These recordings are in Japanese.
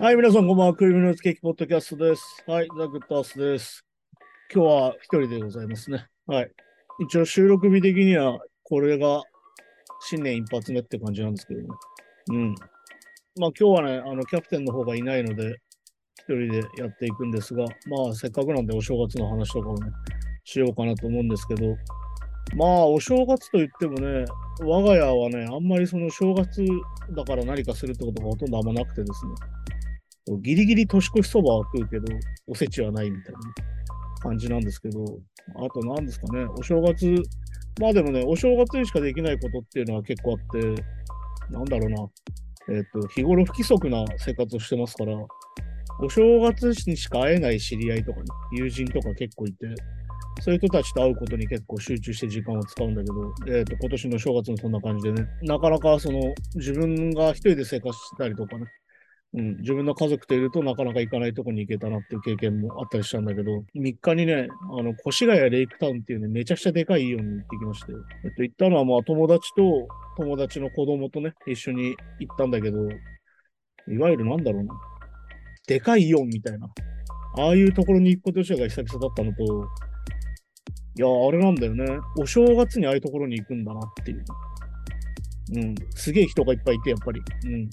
はい、皆さん、こんばんは。クリミナルズケーキポッドキャストです。はい、ザ・グッドアースです。今日は一人でございますね。はい。一応、収録日的には、これが新年一発目って感じなんですけどね。うん。まあ、今日はね、あの、キャプテンの方がいないので、一人でやっていくんですが、まあ、せっかくなんでお正月の話とかをね、しようかなと思うんですけど、まあ、お正月といってもね、我が家はね、あんまりその正月だから何かするってことがほとんどあんまなくてですね。ギリギリ年越しそばは食うけど、おせちはないみたいな感じなんですけど、あと何ですかね、お正月、まあでもね、お正月にしかできないことっていうのは結構あって、なんだろうな、えっ、と、日頃不規則な生活をしてますから、お正月にしか会えない知り合いとかね、友人とか結構いて、そういう人たちと会うことに結構集中して時間を使うんだけど、えっ、と、今年の正月もそんな感じでね、なかなかその、自分が一人で生活したりとかね、うん、自分の家族といるとなかなか行かないとこに行けたなっていう経験もあったりしたんだけど、3日にね、あの、越谷レイクタウンっていうね、めちゃくちゃでかいイオンに行ってきまして、えっと、行ったのはまあ友達と友達の子供とね、一緒に行ったんだけど、いわゆるなんだろうな、でかいイオンみたいな、ああいうところに行くこと自体が久々だったのと、いや、あれなんだよね、お正月にああいうところに行くんだなっていう。うん、すげえ人がいっぱいいて、やっぱり。うん。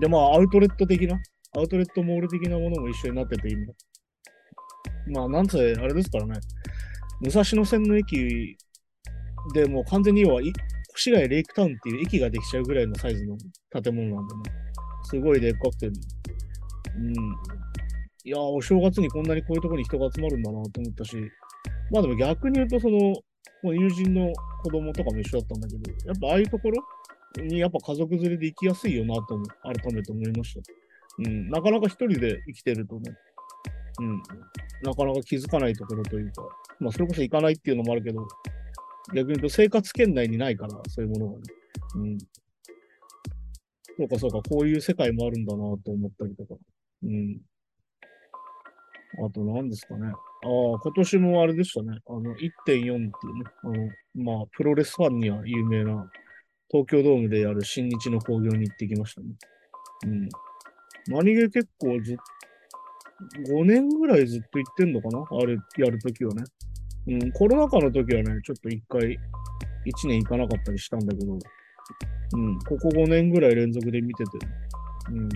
で、まあ、アウトレット的な、アウトレットモール的なものも一緒になってて、今。まあ、なんせ、あれですからね、武蔵野線の駅でもう完全に要は、越谷レイクタウンっていう駅ができちゃうぐらいのサイズの建物なんでね、すごいでっかくて、うん。いや、お正月にこんなにこういうところに人が集まるんだなと思ったし、まあでも逆に言うと、その、友人の子供とかも一緒だったんだけど、やっぱああいうところにやっぱ家族連れで行きやすいよなとも改めて思いました。うん、なかなか一人で生きてるとね、うん、なかなか気づかないところというか、まあそれこそ行かないっていうのもあるけど、逆に言うと生活圏内にないから、そういうものがね。うん。そうかそうか、こういう世界もあるんだなと思ったりとか。うん。あと何ですかね。ああ、今年もあれでしたね。あの、1.4っていうね、あの、まあ、プロレスファンには有名な東京ドームでやる新日の興行に行ってきましたね。うん。何気結構ずっ5年ぐらいずっと行ってんのかな？あれ、やるときはね。うん、コロナ禍の時はね、ちょっと1回、1年行かなかったりしたんだけど、うん、ここ5年ぐらい連続で見てて、うん。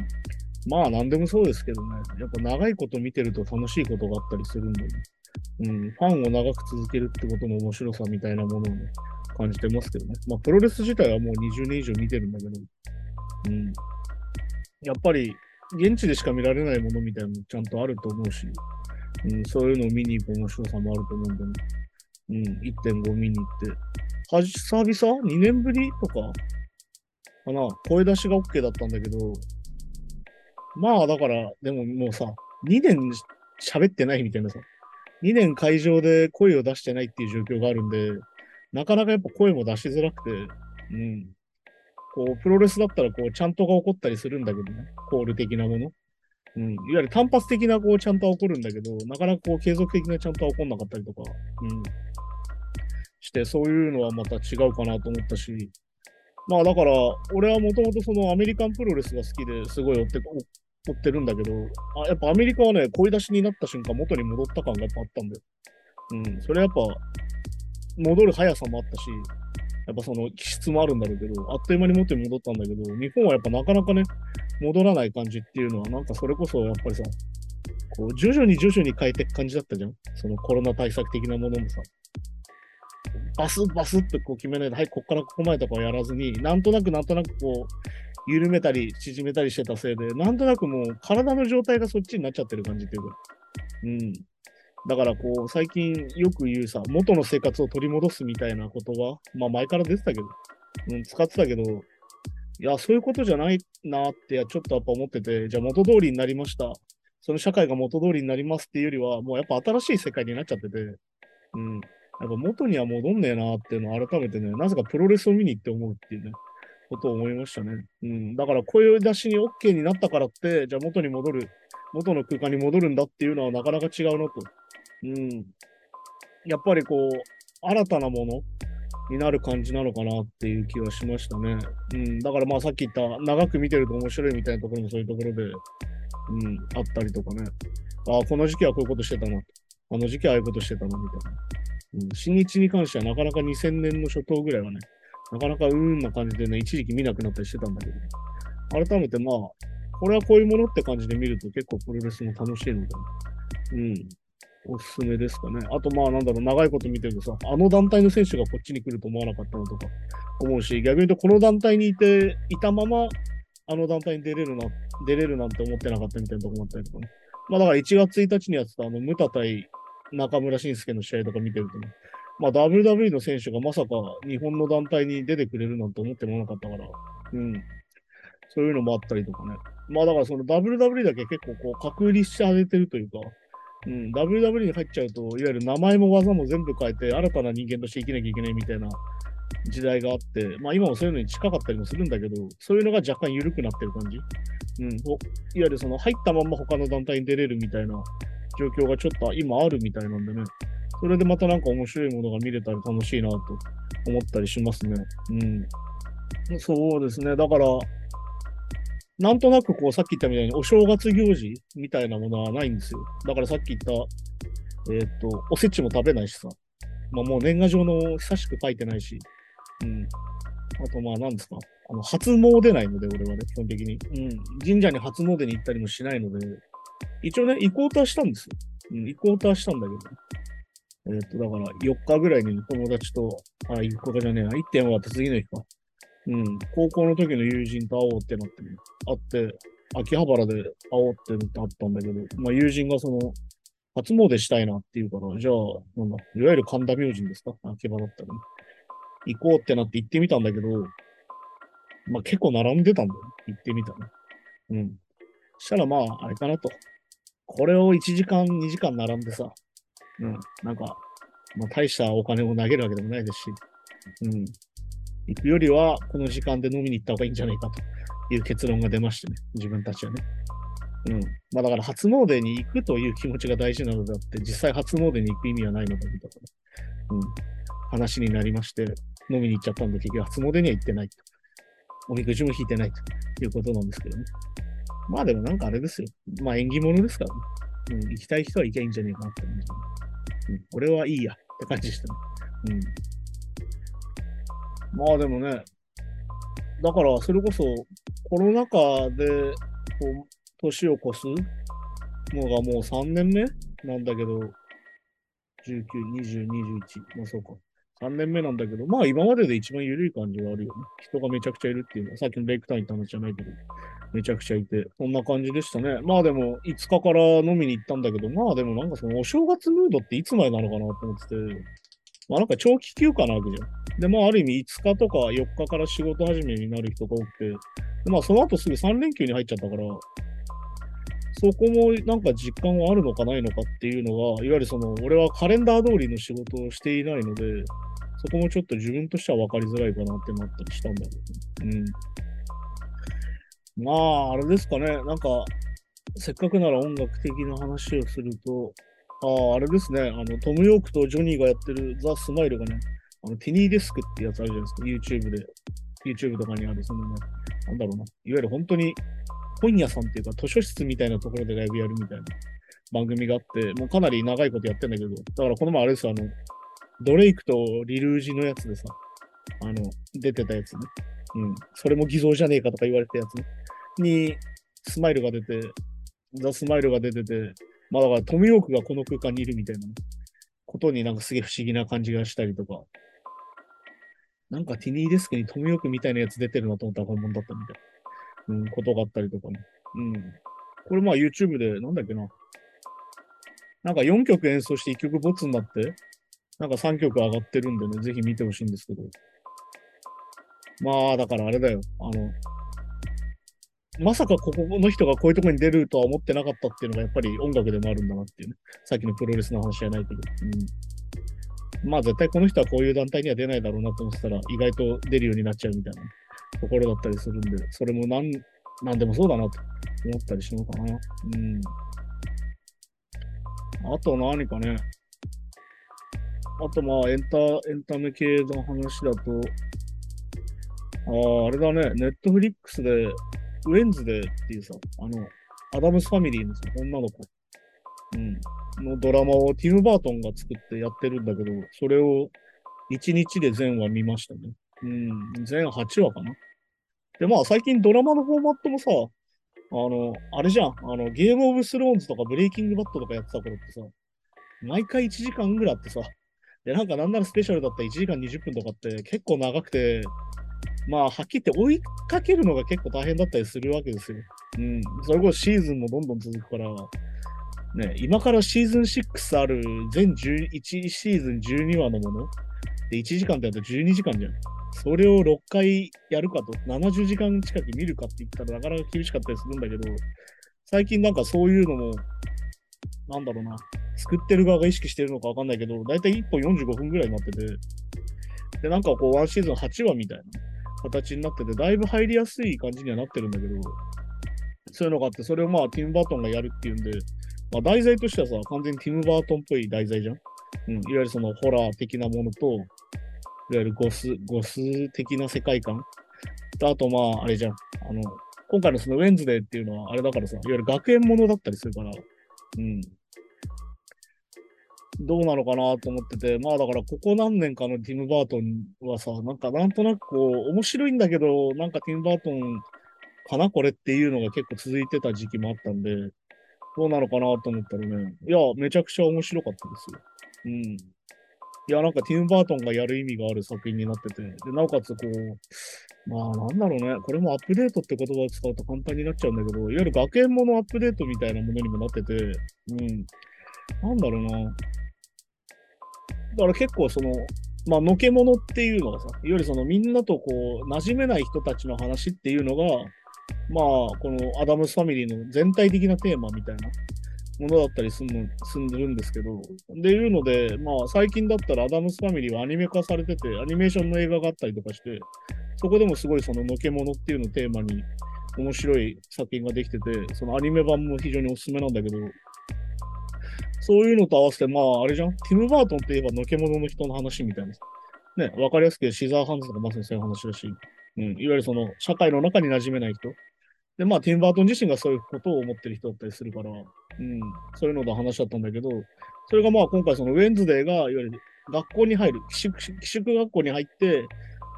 まあ、なんでもそうですけどね、やっぱ長いこと見てると楽しいことがあったりするんでね。うん、ファンを長く続けるってことの面白さみたいなものをね、感じてますけどね。まあ、プロレス自体はもう20年以上見てるんだけど、うん。やっぱり、現地でしか見られないものみたいなのもちゃんとあると思うし、うん、そういうのを見に行く面白さもあると思うんでね。うん、1.5見に行って。はじ、久々 ?2 年ぶりとか？かな？声出しが OK だったんだけど、まあだから、でももうさ、2年喋ってないみたいなさ、2年会場で声を出してないっていう状況があるんで、なかなかやっぱ声も出しづらくて、うん。こう、プロレスだったらこう、ちゃんとが起こったりするんだけどね、コール的なもの。うん。いわゆる単発的なこう、ちゃんとは起こるんだけど、なかなかこう、継続的なちゃんとは起こんなかったりとか、うん。して、そういうのはまた違うかなと思ったし、まあだから、俺はもともとそのアメリカンプロレスが好きですごい追って、追ってるんだけど、あやっぱアメリカはね、声出しになった瞬間元に戻った感がやっぱあったんだよ。うん。それやっぱ、戻る速さもあったし、やっぱその気質もあるんだろうけど、あっという間に元に戻ったんだけど、日本はやっぱなかなかね、戻らない感じっていうのは、なんかそれこそやっぱりさ、こう徐々に徐々に変えていく感じだったじゃん。そのコロナ対策的なものもさ。バスバスってこう決めないで、はい、こっからここまでとかはやらずに、なんとなくなんとなくこう、緩めたり縮めたりしてたせいで、なんとなくもう体の状態がそっちになっちゃってる感じっていうか。うん。だからこう、最近よく言うさ、元の生活を取り戻すみたいな言葉、まあ前から出てたけど、うん、使ってたけど、いや、そういうことじゃないなって、ちょっとやっぱ思ってて、じゃあ元通りになりました。その社会が元通りになりますっていうよりは、もうやっぱ新しい世界になっちゃってて、うん。やっぱ元には戻んねえなっていうのを改めてね、なぜかプロレスを見に行って思うっていうね、ことを思いましたね。うん。だから声出しに OK になったからって、じゃあ元に戻る、元の空間に戻るんだっていうのはなかなか違うなと。うん。やっぱりこう、新たなもの、になる感じなのかなっていう気はしましたね。うん。だからまあさっき言った長く見てると面白いみたいなところもそういうところで、うん、あったりとかね。ああ、この時期はこういうことしてたな。あの時期はああいうことしてたな、みたいな。うん、新日に関してはなかなか2000年の初頭ぐらいはね、なかなかうーんな感じでね、一時期見なくなったりしてたんだけど、ね改めてまあ、これはこういうものって感じで見ると結構プロレスも楽しいので、うん、おすすめですかね。あとまあなんだろう、長いこと見てるとさ、あの団体の選手がこっちに来ると思わなかったのとか思うし、逆に言うとこの団体にいて、いたまま、あの団体に出れるな、出れるなんて思ってなかったみたいなとこもあったりとかね。まあだから1月1日にやってたあの、ムタ対中村慎介の試合とか見てるとね、まあ WWE の選手がまさか日本の団体に出てくれるなんて思ってもなかったから、うん。そういうのもあったりとかね。まあだからその WWE だけ結構こう隔離してあげてるというか、うん、WWE に入っちゃうと、いわゆる名前も技も全部変えて、新たな人間として生きなきゃいけないみたいな時代があって、まあ今もそういうのに近かったりもするんだけど、そういうのが若干緩くなってる感じ。うん、いわゆるその入ったまんま他の団体に出れるみたいな状況がちょっと今あるみたいなんでね、それでまたなんか面白いものが見れたら楽しいなと思ったりしますね。うん。そうですね。だから、なんとなくこうさっき言ったみたいにお正月行事みたいなものはないんですよ。だからさっき言った、えー、っと、おせちも食べないしさ。まあもう年賀状の久しく書いてないし。うん。あとまあ何ですか。あの、初詣ないので、俺はね、基本的に。うん。神社に初詣に行ったりもしないので、一応ね、行こうとはしたんですよ。うん、行こうとはしたんだけど、えっ、と、だから4日ぐらいに友達と、あ、行くかじゃねえな、1点終わって次の日か。うん、高校の時の友人と会おうってなって、会って、秋葉原で会おうってなってあったんだけど、まあ友人がその、初詣したいなっていうから、じゃあ、なんだ、いわゆる神田明神ですか？秋葉だったらね。行こうってなって行ってみたんだけど、まあ結構並んでたんだよ、行ってみたね。うん。したらまあ、あれかなと。これを1時間、2時間並んでさ、うん、なんか、まあ大したお金を投げるわけでもないですし、うん。行くよりは、この時間で飲みに行った方がいいんじゃないかという結論が出ましてね、自分たちはね。うん。まあだから初詣に行くという気持ちが大事なのであって、実際初詣に行く意味はないのだみたいな、うん。話になりまして、飲みに行っちゃったんで、結局初詣には行ってないと。おみくじも引いてないということなんですけどね。まあでもなんかあれですよ。まあ縁起物ですからね。うん、行きたい人は行きゃいいんじゃねえかなって思う。うん、俺はいいやって感じでしたね。うん。まあでもね、だからそれこそコロナ禍でこう年を越すのがもう3年目なんだけど、19、20、21、まあそうか。3年目なんだけど、まあ今までで一番緩い感じはあるよね。人がめちゃくちゃいるっていうのは、さっきのレイクタインって話じゃないけど、めちゃくちゃいて、そんな感じでしたね。まあでも、5日から飲みに行ったんだけど、まあでもなんかそのお正月ムードっていつまでなのかなと思ってて、まあなんか長期休暇なわけじゃん。で、まあある意味5日とか4日から仕事始めになる人が多くて、まあその後すぐ3連休に入っちゃったから、そこもなんか実感はあるのかないのかっていうのが、いわゆるその、俺はカレンダー通りの仕事をしていないので、そこもちょっと自分としては分かりづらいかなってなったりしたんだけど、ね、うん。まあ、あれですかね、なんか、せっかくなら音楽的な話をすると、ああ、あれですね、あの、トム・ヨークとジョニーがやってるザ・スマイルがね、あのティニーデスクってやつあるじゃないですか、YouTube で。YouTube とかにある、その。ね、なんだろうな、いわゆる本当に本屋さんっていうか図書室みたいなところでライブやるみたいな番組があって、もうかなり長いことやってんだけど、だからこの前あれですよ、あの、ドレイクとリルージのやつでさ、あの、出てたやつね。うん。それも偽造じゃねえかとか言われたやつ。に、スマイルが出て、ザ・スマイルが出てて、まあだからトム・ヨークがこの空間にいるみたいな、ことになんかすげえ不思議な感じがしたりとか、なんかティニーデスクにトムヨークみたいなやつ出てるなと思ったら本物だったみたいな、うん、ことがあったりとかね。うん。これまあ YouTube で、なんだっけな。なんか4曲演奏して1曲ボツになって、なんか3曲上がってるんでね、ぜひ見てほしいんですけど。まあ、だからあれだよ。あの、まさかここの人がこういうとこに出るとは思ってなかったっていうのがやっぱり音楽でもあるんだなっていうね。さっきのプロレスの話じゃないけど。うんまあ絶対この人はこういう団体には出ないだろうなと思ってたら、意外と出るようになっちゃうみたいなところだったりするんで、それもなんなんでもそうだなと思ったりしようかな。うん。あと何かね。あとまあエンタ、エンタメ系の話だと、ああ、あれだね、ネットフリックスで、ウェンズデーっていうさ、あの、アダムスファミリーのさ、女の子、うん、のドラマをティム・バートンが作ってやってるんだけど、それを1日で全話見ましたね。うん、全8話かな。で、まあ最近ドラマのフォーマットもさ、あの、あれじゃん、あの、ゲームオブスローンズとかブレイキングバッドとかやってた頃ってさ、毎回1時間ぐらいあってさ、で、なんかなんならスペシャルだったら1時間20分とかって結構長くて、まあ、はっきり言って追いかけるのが結構大変だったりするわけですよ。うん。それこそシーズンもどんどん続くから、ね、今からシーズン6ある全11シーズン12話のもの。で、1時間ってやったら12時間じゃん。それを6回やるかと、70時間近く見るかって言ったらなかなか厳しかったりするんだけど、最近なんかそういうのも、なんだろうな、作ってる側が意識してるのかわかんないけど、だいたい1本45分ぐらいになってて、で、なんかこう、ワンシーズン8話みたいな。形になってて、だいぶ入りやすい感じにはなってるんだけど、そういうのがあって、それをまあ、ティム・バートンがやるっていうんで、まあ、題材としてはさ、完全にティム・バートンっぽい題材じゃん？うん、いわゆるそのホラー的なものと、いわゆるゴス、ゴス的な世界観。とあと、まあ、あれじゃん。あの、今回のそのウェンズデーっていうのは、あれだからさ、いわゆる学園ものだったりするから、うん。どうなのかなと思ってて、まあだからここ何年かのティム・バートンはさ、なんかなんとなくこう、面白いんだけど、なんかティム・バートンかなこれっていうのが結構続いてた時期もあったんで、どうなのかなと思ったらね、いや、めちゃくちゃ面白かったですよ。うん。いや、なんかティム・バートンがやる意味がある作品になってて、でなおかつこう、まあなんだろうね、これもアップデートって言葉を使うと簡単になっちゃうんだけど、いわゆる学園ものアップデートみたいなものにもなってて、うん。なんだろうな。だから結構その、まあ、のけものっていうのがさ、いわゆるそのみんなとこう、馴染めない人たちの話っていうのが、まあ、このアダムスファミリーの全体的なテーマみたいなものだったりするすんでるんですけど、でいうので、まあ、最近だったらアダムスファミリーはアニメ化されてて、アニメーションの映画があったりとかして、そこでもすごいそののけものっていうのをテーマに面白い作品ができてて、そのアニメ版も非常におすすめなんだけど、そういうのと合わせて、まあ、あれじゃん？ティム・バートンって言えば、のけ者のの人の話みたいな。ね、わかりやすくシザーハンズとかまさにそういう話だし、うん、いわゆるその、社会の中に馴染めない人。で、まあ、ティム・バートン自身がそういうことを思ってる人だったりするから、うん、そういうので話だったんだけど、それがまあ、今回そのウェンズデーが、いわゆる学校に入る、寄宿寄宿学校に入って、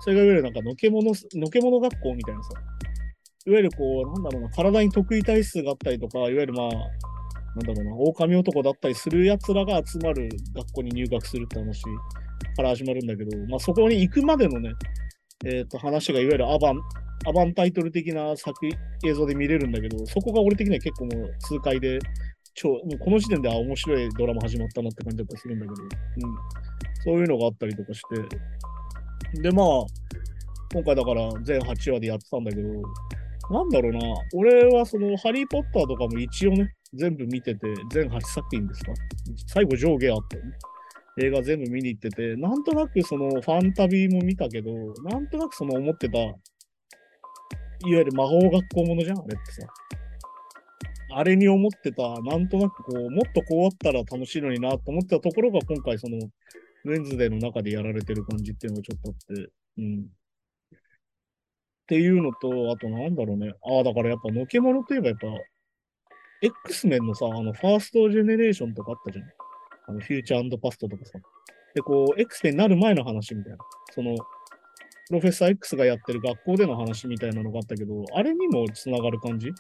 それがいわゆるなんかのけ者、ののけ者学校みたいなさ、いわゆるこう、なんだろうな、体に得意体質があったりとか、いわゆるまあ、なんだろうな、狼男だったりする奴らが集まる学校に入学するって話から始まるんだけど、まあ、そこに行くまでのね、え、ー、と、話がいわゆるアバン、アバンタイトル的な作映像で見れるんだけど、そこが俺的には結構もう痛快で、超、もうこの時点では面白いドラマ始まったなって感じだったりするんだけど、うん。そういうのがあったりとかして、で、まあ、今回だから全8話でやってたんだけど、なんだろうな、俺はそのハリー・ポッターとかも一応ね、全部見てて、全8作品ですか？最後上下あったよね。映画全部見に行ってて、なんとなくそのファンタビーも見たけど、なんとなくその思ってた、いわゆる魔法学校ものじゃん、あれってさ。あれに思ってた、なんとなくこう、もっとこうあったら楽しいのになと思ってたところが今回その、ウェンズデーの中でやられてる感じっていうのがちょっとあって、うん。っていうのと、あとなんだろうね。ああ、だからやっぱ、のけものといえばやっぱ、X メンのさ、あの、ファーストジェネレーションとかあったじゃん。あの、フューチャーパストとかさ。で、こう、X メンになる前の話みたいな。その、プロフェッサー X がやってる学校での話みたいなのがあったけど、あれにも繋がる感じ？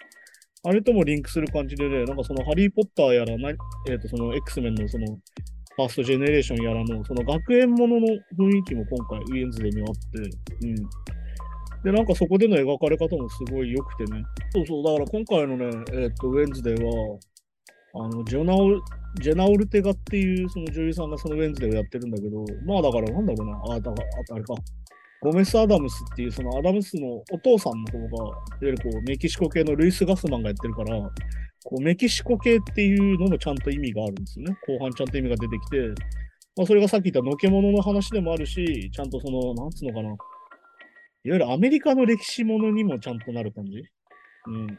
あれともリンクする感じでね、なんかそのハリー・ポッターやらな、えっ、ー、と、その X メンのその、ファーストジェネレーションやらの、その学園ものの雰囲気も今回、ウェンズデーにあって、うん。で、なんかそこでの描かれ方もすごい良くてね。そうそう、だから今回のね、えっ、と、ウェンズデーは、あの、ジョナオ、ジェナオルテガっていうその女優さんがそのウェンズデーをやってるんだけど、まあだからなんだろうな、あ、だから、あれか、ゴメス・アダムスっていうそのアダムスのお父さんの方が、いわゆるこうメキシコ系のルイス・ガスマンがやってるから、こうメキシコ系っていうのもちゃんと意味があるんですよね。後半ちゃんと意味が出てきて、まあ、それがさっき言ったのけ者の話でもあるし、ちゃんとその、なんつうのかな、いわゆるアメリカの歴史ものにもちゃんとなる感じ？うん。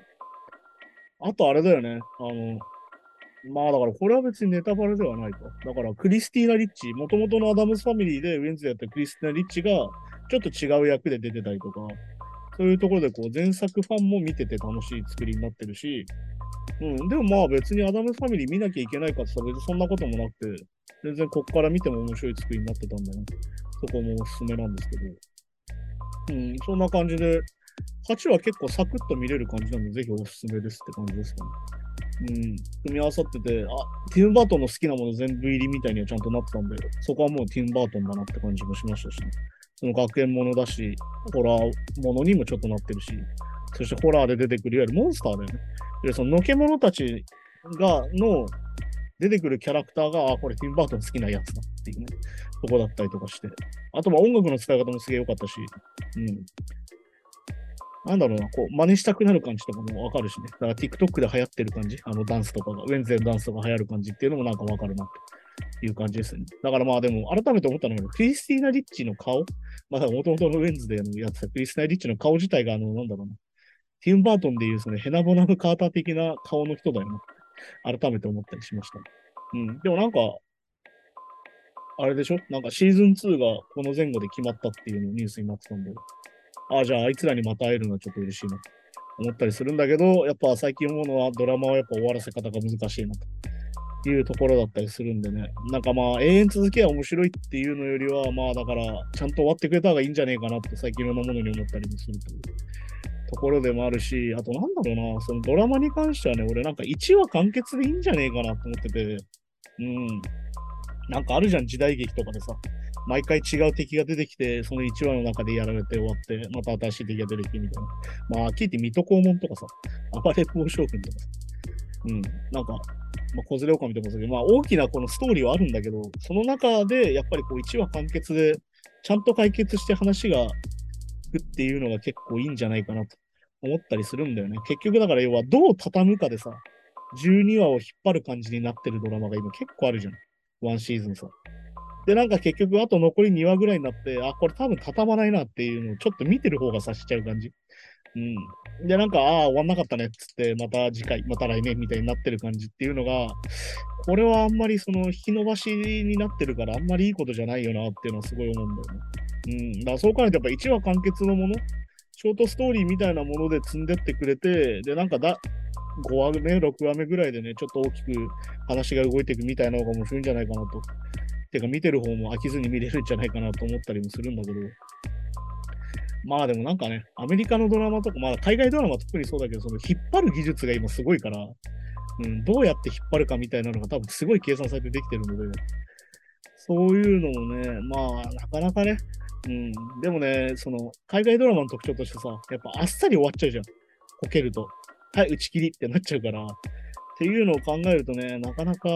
あとあれだよね。あの、まあだからこれは別にネタバレではないと。だからクリスティーナ・リッチ、もともとのアダムスファミリーでウェンズデーやったクリスティーナ・リッチがちょっと違う役で出てたりとか、そういうところでこう前作ファンも見てて楽しい作りになってるし、うん、でもまあ別にアダムスファミリー見なきゃいけないかって言ったらそんなこともなくて、全然こっから見ても面白い作りになってたんだよね。そこもおすすめなんですけど。うん、そんな感じで、8は結構サクッと見れる感じなので、ぜひおすすめですって感じですかね。うん、組み合わさってて、あ、ティム・バートンの好きなもの全部入りみたいにはちゃんとなったんで、そこはもうティム・バートンだなって感じもしましたし、ね、その学園ものだし、ホラーものにもちょっとなってるし、そしてホラーで出てくるいわゆるモンスターだよね。で、そののけ者たちが、の出てくるキャラクターが、あ、これティム・バートン好きなやつだっていうね、とこだったりとかして。あと、まあ音楽の使い方もすげえ良かったし、うん。なんだろうな、こう、真似したくなる感じとかもわかるしね。だから TikTok で流行ってる感じ、あのダンスとかが、ウェンズデーのダンスとか流行る感じっていうのもなんかわかるなという感じですね。だからまあでも、改めて思ったのが、クリスティーナ・リッチの顔、まあもともとのウェンズデーのやつは、クリスティーナ・リッチの顔自体が、あの、なんだろうな、ティム・バートンでいうそのヘナボナム・カーター的な顔の人だよな。改めて思ったりしました。うん。でもなんか、あれでしょ？なんかシーズン2がこの前後で決まったっていうのニュースになってたんで、ああ、じゃああいつらにまた会えるのはちょっと嬉しいなと。思ったりするんだけど、やっぱ最近思うのはドラマはやっぱ終わらせ方が難しいなと。いうところだったりするんでね。なんかまあ永遠続けは面白いっていうのよりは、まあだからちゃんと終わってくれた方がいいんじゃねえかなって最近いろんなものに思ったりもするというところでもあるし、あとなんだろうな、そのドラマに関してはね、俺なんか1話完結でいいんじゃねえかなと思ってて、うん。なんかあるじゃん、時代劇とかでさ。毎回違う敵が出てきて、その1話の中でやられて終わって、また新しい敵が出てきてみたいな。まあ、聞いて水戸黄門とかさ、暴れ王将軍とかさ。うん。なんか、まあ、小連れ狼とかさ、まあ、大きなこのストーリーはあるんだけど、その中で、やっぱりこう、1話完結で、ちゃんと解決して話がっていうのが結構いいんじゃないかなと思ったりするんだよね。結局だから要はどう畳むかでさ、12話を引っ張る感じになってるドラマが今結構あるじゃん。ワンシーズンさ。で、なんか結局、あと残り2話ぐらいになって、あ、これ多分畳まないなっていうのをちょっと見てる方が察しちゃう感じ。うん。で、なんか、ああ、終わんなかったねっつって、また次回、また来年みたいになってる感じっていうのが、これはあんまりその引き伸ばしになってるから、あんまりいいことじゃないよなっていうのはすごい思うんだよね。うん。だからそう考えると、やっぱ1話完結のもの、ショートストーリーみたいなもので積んでってくれて、で、なんかだ、5話目、6話目ぐらいでね、ちょっと大きく話が動いていくみたいなのが面白いんじゃないかなと。てか見てる方も飽きずに見れるんじゃないかなと思ったりもするんだけど。まあでもなんかね、アメリカのドラマとか、まあ海外ドラマ特にそうだけど、その引っ張る技術が今すごいから、うん、どうやって引っ張るかみたいなのが多分すごい計算されてできてるので、そういうのもね、まあなかなかね、うん、でもね、その海外ドラマの特徴としてさ、やっぱあっさり終わっちゃうじゃん。こけると。はい、打ち切りってなっちゃうから。っていうのを考えるとね、なかなか、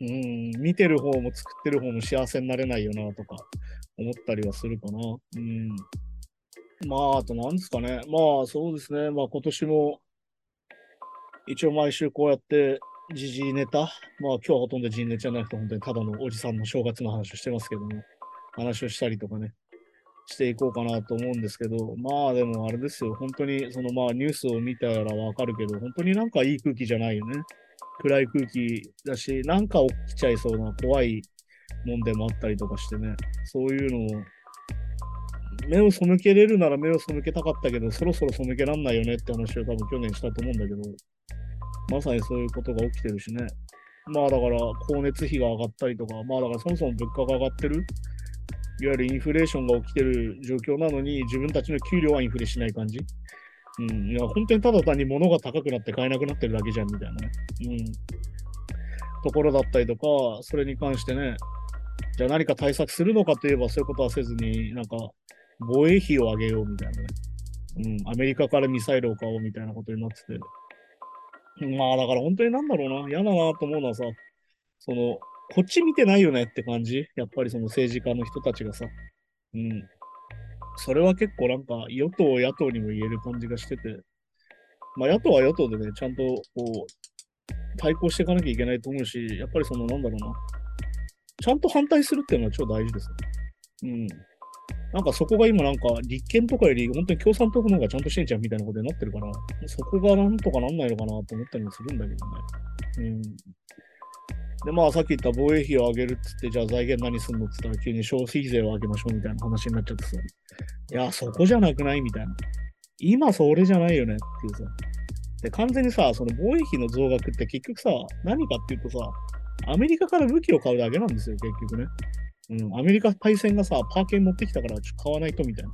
うん、見てる方も作ってる方も幸せになれないよなとか思ったりはするかな。うん。まあ、あと何ですかね。まあ、そうですね。まあ、今年も、一応毎週こうやって、時事ネタ、まあ今日はほとんど時事ネタじゃなくて、本当にただのおじさんの正月の話をしてますけども、話をしたりとかね、していこうかなと思うんですけど、まあでもあれですよ、本当にそのまあニュースを見たらわかるけど、本当になんかいい空気じゃないよね。暗い空気だし、なんか起きちゃいそうな怖いもんでもあったりとかしてね、そういうのを、目を背けれるなら目を背けたかったけど、そろそろ背けらんないよねって話を多分去年したと思うんだけど、まさにそういうことが起きてるしね。まあだから、光熱費が上がったりとか、まあだからそもそも物価が上がってるいわゆるインフレーションが起きてる状況なのに、自分たちの給料はインフレしない感じ？うん。いや、本当にただ単に物が高くなって買えなくなってるだけじゃん、みたいなね。うん。ところだったりとか、それに関してね、じゃあ何か対策するのかといえばそういうことはせずに、なんか、防衛費を上げようみたいなね。うん。アメリカからミサイルを買おうみたいなことになってて。まあ、だから本当になんだろうな。嫌だなと思うのはさ、その、こっち見てないよねって感じ？やっぱりその政治家の人たちがさ。うん。それは結構なんか、与党、野党にも言える感じがしてて、まあ野党は与党でね、ちゃんとこう、対抗していかなきゃいけないと思うし、やっぱりその、なんだろうな。ちゃんと反対するっていうのは超大事ですね。うん。なんかそこが今なんか立憲とかより本当に共産党の方がちゃんとしてんじゃんみたいなことになってるから、そこがなんとかなんないのかなと思ったりもするんだけどね。うん。で、まあさっき言った防衛費を上げるっつって、じゃあ財源何すんのっつったら急に消費税を上げましょうみたいな話になっちゃってさ。いや、そこじゃなくないみたいな。今それじゃないよねっていうさ。で、完全にさ、その防衛費の増額って結局さ、何かっていうとさ、アメリカから武器を買うだけなんですよ、結局ね。うん、アメリカパイセンがさ、パーケン持ってきたからちょっと買わないとみたいな。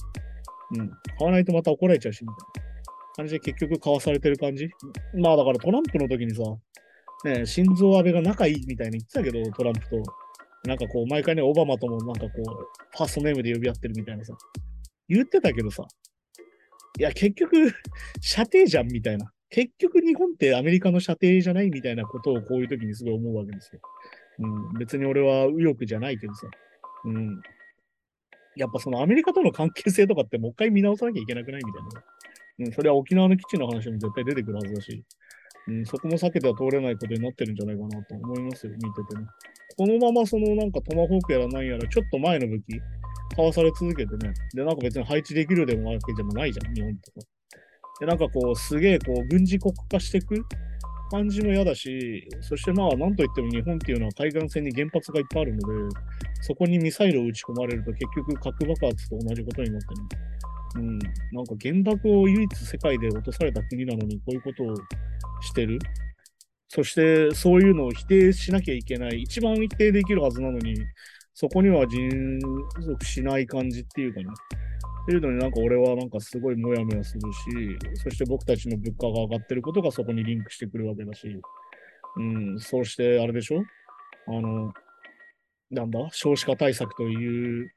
うん、買わないとまた怒られちゃうし、みたいな感じで結局買わされてる感じ。まあだからトランプの時にさ、ね、心臓安倍が仲いいみたいに言ってたけど、トランプと。なんかこう、毎回ね、オバマともなんかこう、ファーストネームで呼び合ってるみたいなさ。言ってたけどさ、いや、結局、射程じゃんみたいな。結局日本ってアメリカの射程じゃないみたいなことをこういう時にすごい思うわけですよ。うん、別に俺は右翼じゃないけどさ。うん。やっぱそのアメリカとの関係性とかってもう一回見直さなきゃいけなくないみたいな。うん、それは沖縄の基地の話も絶対出てくるはずだし、うん、そこも避けては通れないことになってるんじゃないかなと思いますよ、見ててね。このままそのなんかトマホークやら何やらちょっと前の武器、買わされ続けてね。で、なんか別に配置できるでもわけでもないじゃん、日本とか。で、なんかこう、すげえこう、軍事国家していく感じも嫌だし、そしてまあ、なんといっても日本っていうのは海岸線に原発がいっぱいあるので、そこにミサイルを撃ち込まれると結局核爆発と同じことになってる。うん、なんか原爆を唯一世界で落とされた国なのにこういうことをしてる。そしてそういうのを否定しなきゃいけない。一番否定できるはずなのに、そこには迅速しない感じっていうかね。っていうのになんか俺はなんかすごいモヤモヤするし、そして僕たちの物価が上がってることがそこにリンクしてくるわけだし、うん、そうしてあれでしょ？あの、なんだ？少子化対策という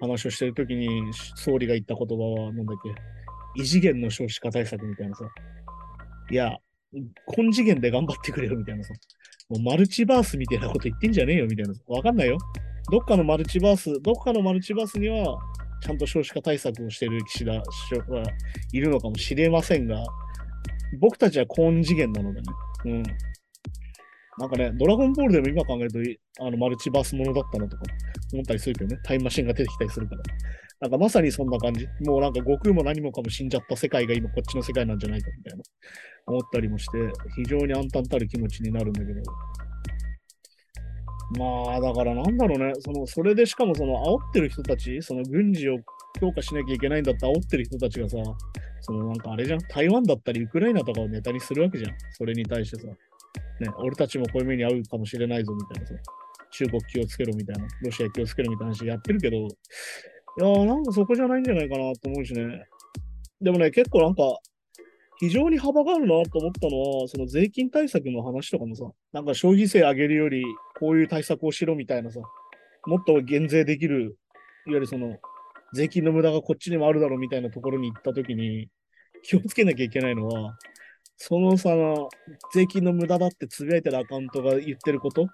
話をしてるときに総理が言った言葉はなんだっけ異次元の少子化対策みたいなさ。いや、今次元で頑張ってくれよみたいなさ。もうマルチバースみたいなこと言ってんじゃねえよみたいな。わかんないよ。どっかのマルチバース、どっかのマルチバースにはちゃんと少子化対策をしてる岸田首相はいるのかもしれませんが、僕たちは高次元なのでね。うん。なんかね、ドラゴンボールでも今考えると、あの、マルチバースものだったのとか思ったりするけどね、タイムマシンが出てきたりするから。なんかまさにそんな感じ。もうなんか悟空も何もかも死んじゃった世界が今こっちの世界なんじゃないかみたいな思ったりもして、非常に暗淡たる気持ちになるんだけど。まあ、だからなんだろうね、その、それでしかもその、煽ってる人たち、その軍事を強化しなきゃいけないんだって煽ってる人たちがさ、そのなんかあれじゃん、台湾だったりウクライナとかをネタにするわけじゃん。それに対してさ、ね、俺たちもこういう目に遭うかもしれないぞみたいなさ、中国気をつけろみたいな、ロシア気をつけろみたいな話やってるけど、いやなんかそこじゃないんじゃないかなと思うしね。でもね、結構なんか、非常に幅があるなと思ったのは、その税金対策の話とかもさ、なんか消費税上げるより、こういう対策をしろみたいなさ、もっと減税できる、いわゆるその、税金の無駄がこっちにもあるだろうみたいなところに行ったときに、気をつけなきゃいけないのは、そのさ、税金の無駄だってつぶやいてるアカウントが言ってること？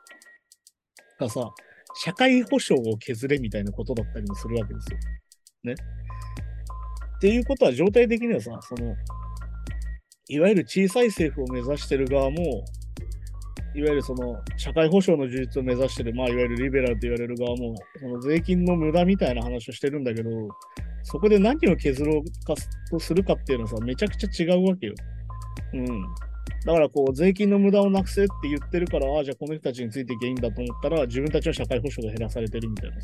がさ、社会保障を削れみたいなことだったりもするわけですよ。ね。っていうことは、状態的にはさ、その、いわゆる小さい政府を目指してる側も、いわゆるその社会保障の充実を目指してる、まあ、いわゆるリベラルと言われる側も、その税金の無駄みたいな話をしてるんだけど、そこで何を削ろうかとするかっていうのはさ、めちゃくちゃ違うわけよ。うん。だからこう、税金の無駄をなくせって言ってるから、ああ、じゃあこの人たちについていけばいいんだと思ったら、自分たちの社会保障が減らされてるみたいな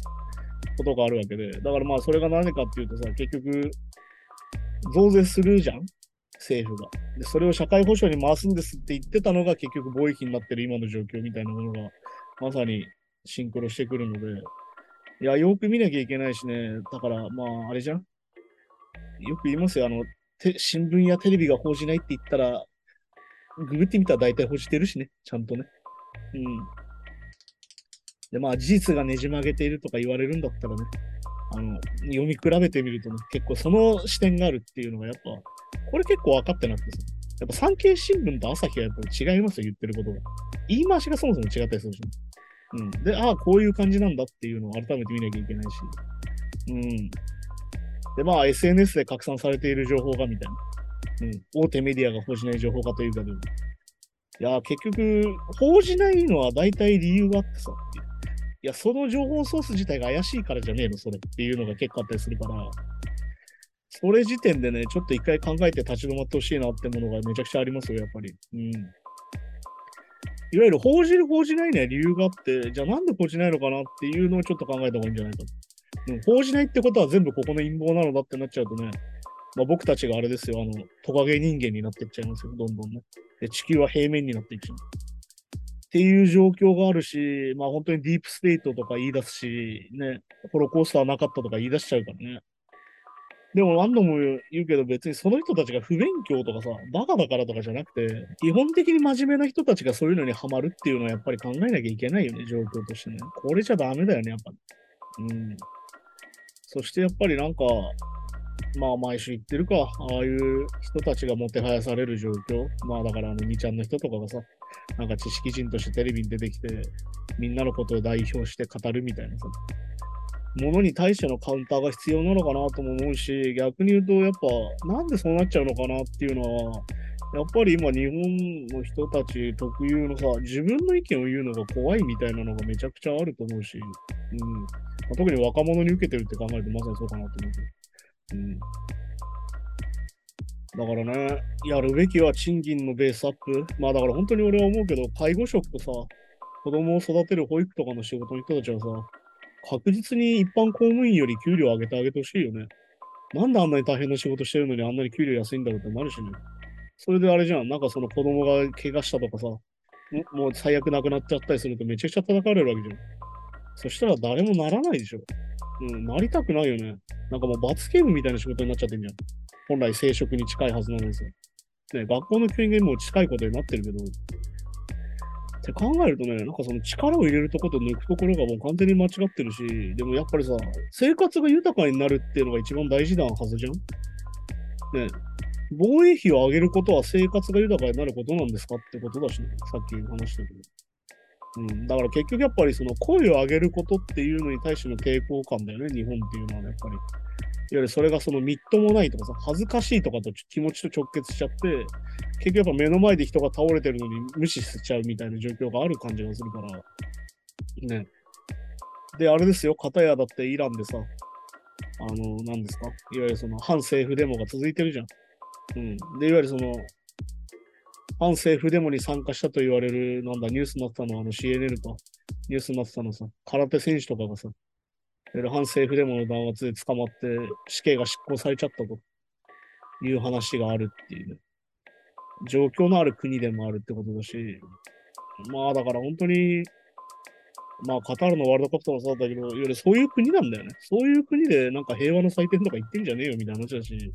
ことがあるわけで、だからまあそれが何かっていうとさ、結局、増税するじゃん？政府が。で、それを社会保障に回すんですって言ってたのが結局貿易になってる今の状況みたいなものが、まさにシンクロしてくるので、いや、よく見なきゃいけないしね、だから、まあ、あれじゃん？よく言いますよ、あの、新聞やテレビが報じないって言ったら、ググってみたら大体報じてるしね、ちゃんとね。うん。で、まあ、事実がねじ曲げているとか言われるんだったらね、あの、読み比べてみるとね、結構その視点があるっていうのがやっぱ、これ結構分かってなくてさ。やっぱ産経新聞と朝日はやっぱ違いますよ、言ってることが。言い回しがそもそも違ったりするし、ね。うん。で、ああ、こういう感じなんだっていうのを改めて見なきゃいけないし。うん。で、まあ、SNS で拡散されている情報がみたいな。うん。大手メディアが報じない情報かというかでも。いや、結局、報じないのは大体理由があってさって。いや、その情報ソース自体が怪しいからじゃねえの、それっていうのが結構あったりするから、それ時点でね、ちょっと一回考えて立ち止まってほしいなってものがめちゃくちゃありますよ、やっぱり。うん。いわゆる報じる、報じないには理由があって、じゃあなんで報じないのかなっていうのをちょっと考えた方がいいんじゃないか、報じないってことは全部ここの陰謀なのだってなっちゃうとね、まあ、僕たちがあれですよ、あの、トカゲ人間になってっちゃいますよ、どんどんね。で、地球は平面になっていっちゃう。っていう状況があるし、まあ本当にディープステートとか言い出すし、ね、ホロコースターなかったとか言い出しちゃうからね。でも何度も言うけど別にその人たちが不勉強とかさ、バカだからとかじゃなくて、基本的に真面目な人たちがそういうのにハマるっていうのはやっぱり考えなきゃいけないよね、状況としてね。これじゃダメだよね、やっぱ。うん。そしてやっぱりなんか、まあ毎週言ってるか、ああいう人たちがもてはやされる状況。まあだからあの2ちゃんの人とかがさ、なんか知識人としてテレビに出てきて、みんなのことを代表して語るみたいなさ、ものに対してのカウンターが必要なのかなとも思うし、逆に言うとやっぱなんでそうなっちゃうのかなっていうのは、やっぱり今日本の人たち特有のさ、自分の意見を言うのが怖いみたいなのがめちゃくちゃあると思うし、うん、特に若者に受けてるって考えるとまさにそうかなと思うけど。うん。だからね、やるべきは賃金のベースアップ。まあだから本当に俺は思うけど、介護職とさ、子供を育てる保育とかの仕事の人たちはさ、確実に一般公務員より給料上げてあげてほしいよね。なんであんなに大変な仕事してるのにあんなに給料安いんだろうってなるしね。それであれじゃん、なんかその子供が怪我したとかさ、もう最悪なくなっちゃったりするとめちゃくちゃ叩かれるわけじゃん。そしたら誰もならないでしょ。うん、なりたくないよね。なんかもう罰ゲームみたいな仕事になっちゃってんじゃん。本来生殖に近いはずなんですよ。ね、学校の教員がもう近いことになってるけど、って考えるとね、なんかその力を入れるところと抜くところがもう完全に間違ってるし、でもやっぱりさ、生活が豊かになるっていうのが一番大事なはずじゃんね、防衛費を上げることは生活が豊かになることなんですかってことだしね、さっき話したけど。うん、だから結局やっぱりその声を上げることっていうのに対しての抵抗感だよね、日本っていうのは、やっぱり。いわゆるそれがそのみっともないとかさ、恥ずかしいとかと気持ちと直結しちゃって、結局やっぱ目の前で人が倒れてるのに無視しちゃうみたいな状況がある感じがするから。ね。で、あれですよ、片やだってイランでさ、あの、何ですか？いわゆるその反政府デモが続いてるじゃん。うん。で、いわゆるその、反政府デモに参加したと言われる、なんだ、ニュースになったのは、あの CNN か。ニュースになってたのさ、空手選手とかがさ、反政府デモの弾圧で捕まって死刑が執行されちゃったという話があるっていう。状況のある国でもあるってことだし、まあだから本当に、まあカタールのワールドカップともそうだったけど、いわゆるそういう国なんだよね。そういう国でなんか平和の祭典とか言ってんじゃねえよみたいな話だし、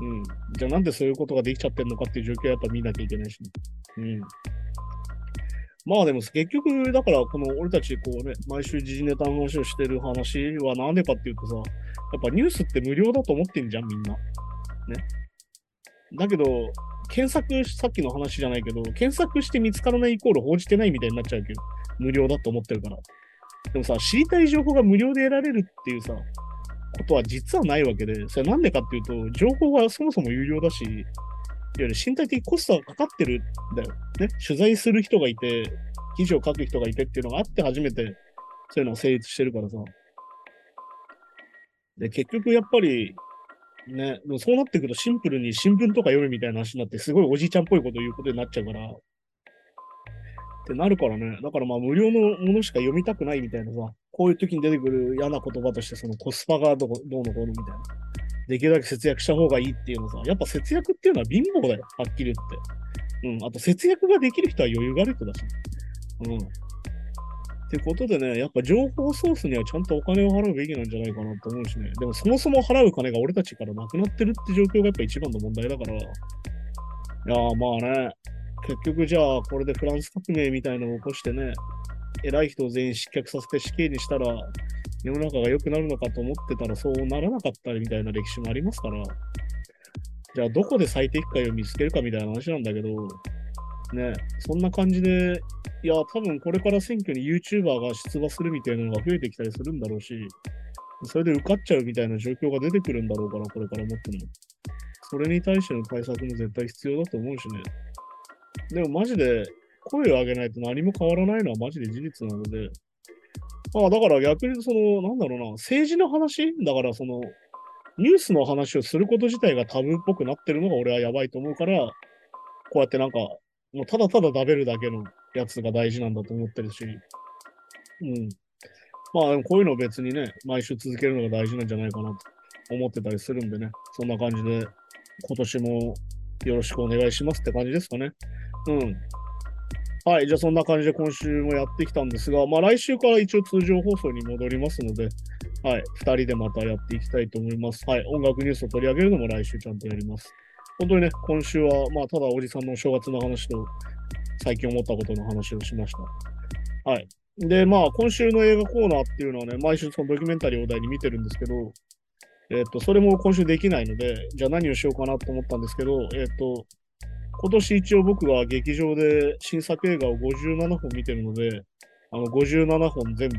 うん。じゃあなんでそういうことができちゃってんのかっていう状況はやっぱ見なきゃいけないし、ね、うん。まあでも結局、だからこの俺たちこうね、毎週時事ネタの話をしてる話はなんでかっていうとさ、やっぱニュースって無料だと思ってんじゃん、みんな。ね。だけど、検索、さっきの話じゃないけど、検索して見つからないイコール報じてないみたいになっちゃうけど、無料だと思ってるから。でもさ、知りたい情報が無料で得られるっていうさ、ことは実はないわけで、それなんでかっていうと、情報がそもそも有料だし、いわゆる身体的コストがかかってるんだよ。ね。取材する人がいて、記事を書く人がいてっていうのがあって初めて、そういうのが成立してるからさ。で、結局やっぱり、ね、そうなってくるとシンプルに新聞とか読むみたいな話になって、すごいおじいちゃんっぽいこと言うことになっちゃうから、ってなるからね。だからまあ無料のものしか読みたくないみたいなさ、こういう時に出てくる嫌な言葉として、そのコスパがどうのこうのみたいな。できるだけ節約した方がいいっていうのさ、やっぱ節約っていうのは貧乏だよ、はっきり言って。うん。あと節約ができる人は余裕がある人だし。うん。ってことでね、やっぱ情報ソースにはちゃんとお金を払うべきなんじゃないかなと思うしね。でもそもそも払う金が俺たちからなくなってるって状況がやっぱ一番の問題だから。いやまあね、結局じゃあ、これでフランス革命みたいなのを起こしてね、偉い人を全員失脚させて死刑にしたら、世の中が良くなるのかと思ってたらそうならなかったりみたいな歴史もありますから、じゃあどこで最適解を見つけるかみたいな話なんだけど、ね、そんな感じで、いや、多分これから選挙に YouTuber が出馬するみたいなのが増えてきたりするんだろうし、それで受かっちゃうみたいな状況が出てくるんだろうから、これからもっても。それに対しての対策も絶対必要だと思うしね。でもマジで声を上げないと何も変わらないのはマジで事実なので、まあだから逆にその、なんだろうな、政治の話だからその、ニュースの話をすること自体がタブーっぽくなってるのが俺はやばいと思うから、こうやってなんか、もうただただ食べるだけのやつが大事なんだと思ってるし、うん。まあこういうの別にね、毎週続けるのが大事なんじゃないかなと思ってたりするんでね、そんな感じで今年もよろしくお願いしますって感じですかね。うん。はい、じゃあそんな感じで今週もやってきたんですが、まあ来週から一応通常放送に戻りますので、はい、二人でまたやっていきたいと思います。はい、音楽ニュースを取り上げるのも来週ちゃんとやります。本当にね、今週は、まあただおじさんのお正月の話と、最近思ったことの話をしました。はい。で、まあ今週の映画コーナーっていうのはね、毎週そのドキュメンタリーを題に見てるんですけど、えっ、と、それも今週できないので、じゃあ何をしようかなと思ったんですけど、えっ、と、今年一応僕は劇場で新作映画を57本見てるので、あの57本全部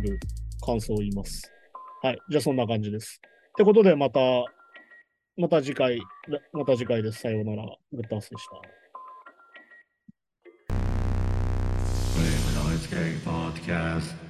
感想を言います。はい。じゃあそんな感じです。ってことでまた、また次回、また次回です。さようなら。グッタースでした。Podcast.